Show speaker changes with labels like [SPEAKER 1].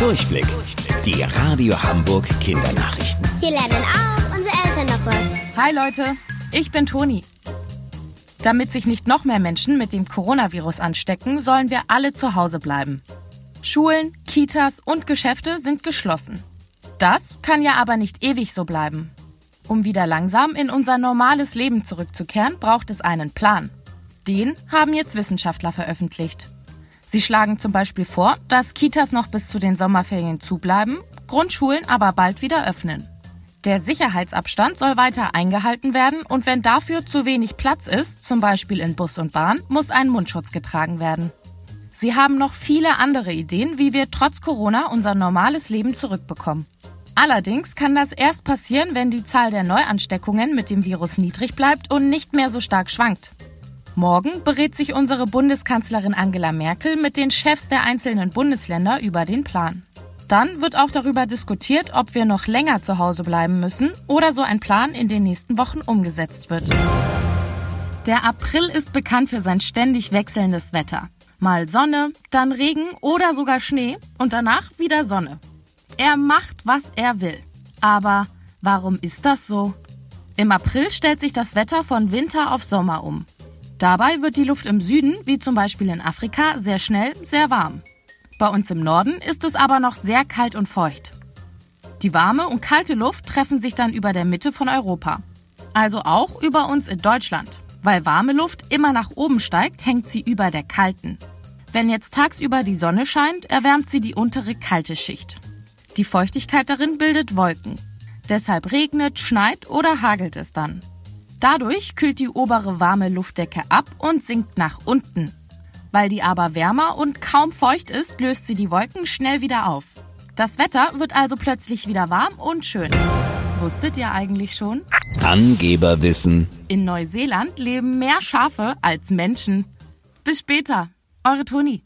[SPEAKER 1] Durchblick. Die Radio Hamburg Kindernachrichten.
[SPEAKER 2] Hier lernen auch unsere Eltern noch was.
[SPEAKER 3] Hi Leute, ich bin Toni. Damit sich nicht noch mehr Menschen mit dem Coronavirus anstecken, sollen wir alle zu Hause bleiben. Schulen, Kitas und Geschäfte sind geschlossen. Das kann ja aber nicht ewig so bleiben. Um wieder langsam in unser normales Leben zurückzukehren, braucht es einen Plan. Den haben jetzt Wissenschaftler veröffentlicht. Sie schlagen zum Beispiel vor, dass Kitas noch bis zu den Sommerferien zubleiben, Grundschulen aber bald wieder öffnen. Der Sicherheitsabstand soll weiter eingehalten werden und wenn dafür zu wenig Platz ist, zum Beispiel in Bus und Bahn, muss ein Mundschutz getragen werden. Sie haben noch viele andere Ideen, wie wir trotz Corona unser normales Leben zurückbekommen. Allerdings kann das erst passieren, wenn die Zahl der Neuansteckungen mit dem Virus niedrig bleibt und nicht mehr so stark schwankt. Morgen berät sich unsere Bundeskanzlerin Angela Merkel mit den Chefs der einzelnen Bundesländer über den Plan. Dann wird auch darüber diskutiert, ob wir noch länger zu Hause bleiben müssen oder so ein Plan in den nächsten Wochen umgesetzt wird. Der April ist bekannt für sein ständig wechselndes Wetter. Mal Sonne, dann Regen oder sogar Schnee und danach wieder Sonne. Er macht, was er will. Aber warum ist das so? Im April stellt sich das Wetter von Winter auf Sommer um. Dabei wird die Luft im Süden, wie zum Beispiel in Afrika, sehr schnell sehr warm. Bei uns im Norden ist es aber noch sehr kalt und feucht. Die warme und kalte Luft treffen sich dann über der Mitte von Europa. Also auch über uns in Deutschland. Weil warme Luft immer nach oben steigt, hängt sie über der kalten. Wenn jetzt tagsüber die Sonne scheint, erwärmt sie die untere kalte Schicht. Die Feuchtigkeit darin bildet Wolken. Deshalb regnet, schneit oder hagelt es dann. Dadurch kühlt die obere warme Luftdecke ab und sinkt nach unten. Weil die aber wärmer und kaum feucht ist, löst sie die Wolken schnell wieder auf. Das Wetter wird also plötzlich wieder warm und schön. Wusstet ihr eigentlich schon?
[SPEAKER 1] Angeberwissen.
[SPEAKER 3] In Neuseeland leben mehr Schafe als Menschen. Bis später, eure Toni.